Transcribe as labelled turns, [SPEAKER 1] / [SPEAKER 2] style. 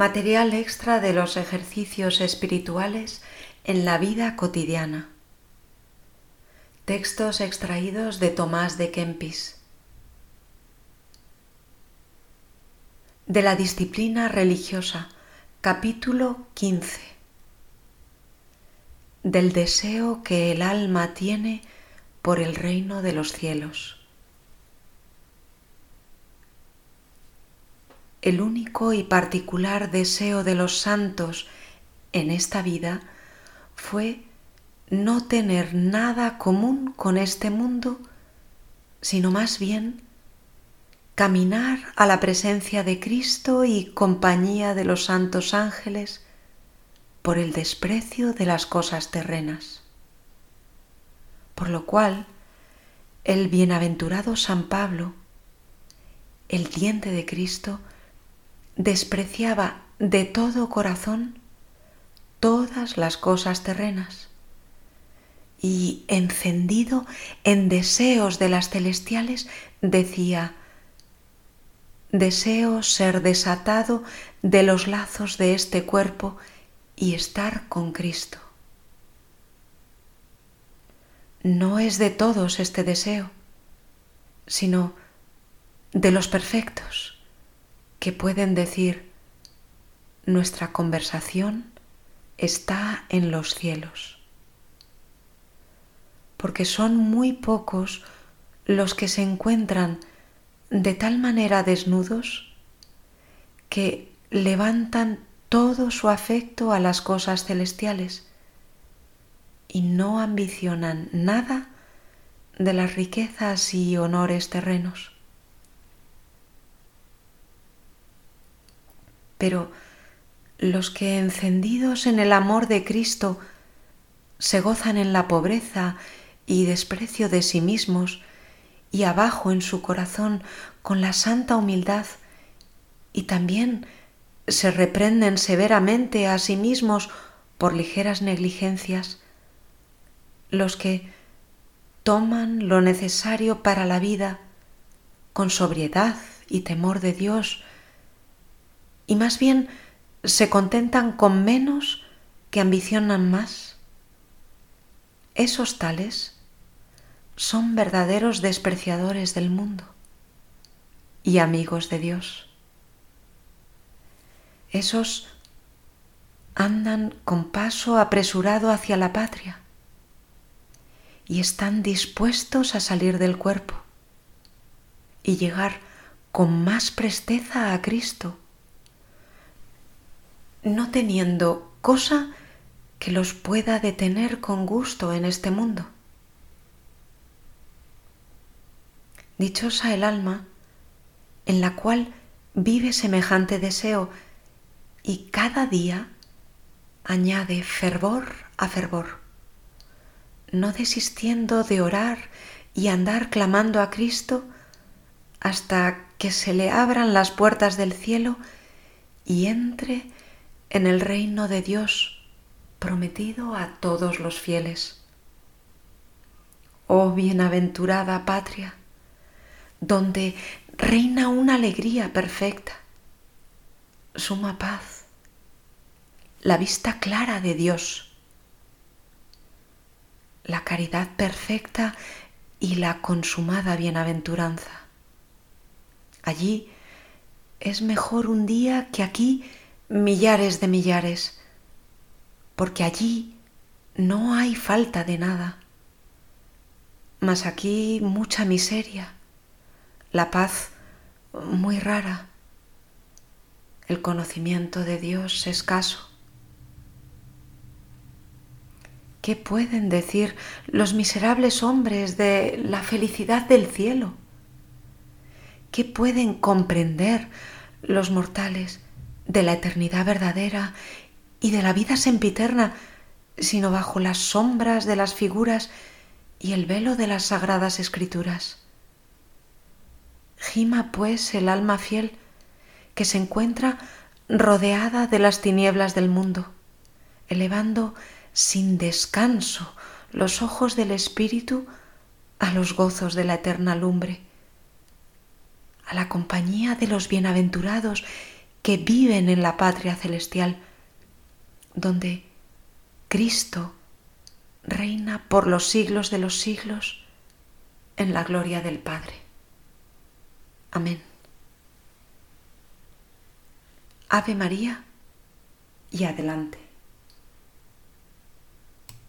[SPEAKER 1] Material extra de los ejercicios espirituales en la vida cotidiana. Textos extraídos de Tomás de Kempis. De la disciplina religiosa, capítulo 15. Del deseo que el alma tiene por el reino de los cielos. El único y particular deseo de los santos en esta vida fue no tener nada común con este mundo, sino más bien caminar a la presencia de Cristo y compañía de los santos ángeles por el desprecio de las cosas terrenas. Por lo cual, el bienaventurado San Pablo, el diente de Cristo, despreciaba de todo corazón todas las cosas terrenas y encendido en deseos de las celestiales decía, deseo ser desatado de los lazos de este cuerpo y estar con Cristo. No es de todos este deseo, sino de los perfectos que pueden decir, nuestra conversación está en los cielos. Porque son muy pocos los que se encuentran de tal manera desnudos que levantan todo su afecto a las cosas celestiales y no ambicionan nada de las riquezas y honores terrenos. Pero los que encendidos en el amor de Cristo se gozan en la pobreza y desprecio de sí mismos y abajo en su corazón con la santa humildad y también se reprenden severamente a sí mismos por ligeras negligencias, los que toman lo necesario para la vida con sobriedad y temor de Dios, y más bien se contentan con menos que ambicionan más. Esos tales son verdaderos despreciadores del mundo y amigos de Dios. Esos andan con paso apresurado hacia la patria y están dispuestos a salir del cuerpo y llegar con más presteza a Cristo no teniendo cosa que los pueda detener con gusto en este mundo. Dichosa el alma en la cual vive semejante deseo y cada día añade fervor a fervor, no desistiendo de orar y andar clamando a Cristo hasta que se le abran las puertas del cielo y entre en el reino de Dios prometido a todos los fieles. Oh bienaventurada patria, donde reina una alegría perfecta, suma paz, la vista clara de Dios, la caridad perfecta y la consumada bienaventuranza. Allí es mejor un día que aquí millares de millares, porque allí no hay falta de nada. Mas aquí mucha miseria, la paz muy rara, el conocimiento de Dios escaso. ¿Qué pueden decir los miserables hombres de la felicidad del cielo? ¿Qué pueden comprender los mortales de la eternidad verdadera y de la vida sempiterna, sino bajo las sombras de las figuras y el velo de las sagradas escrituras. Gima pues el alma fiel que se encuentra rodeada de las tinieblas del mundo, elevando sin descanso los ojos del Espíritu a los gozos de la eterna lumbre, a la compañía de los bienaventurados que viven en la patria celestial, donde Cristo reina por los siglos de los siglos en la gloria del Padre. Amén. Ave María y adelante.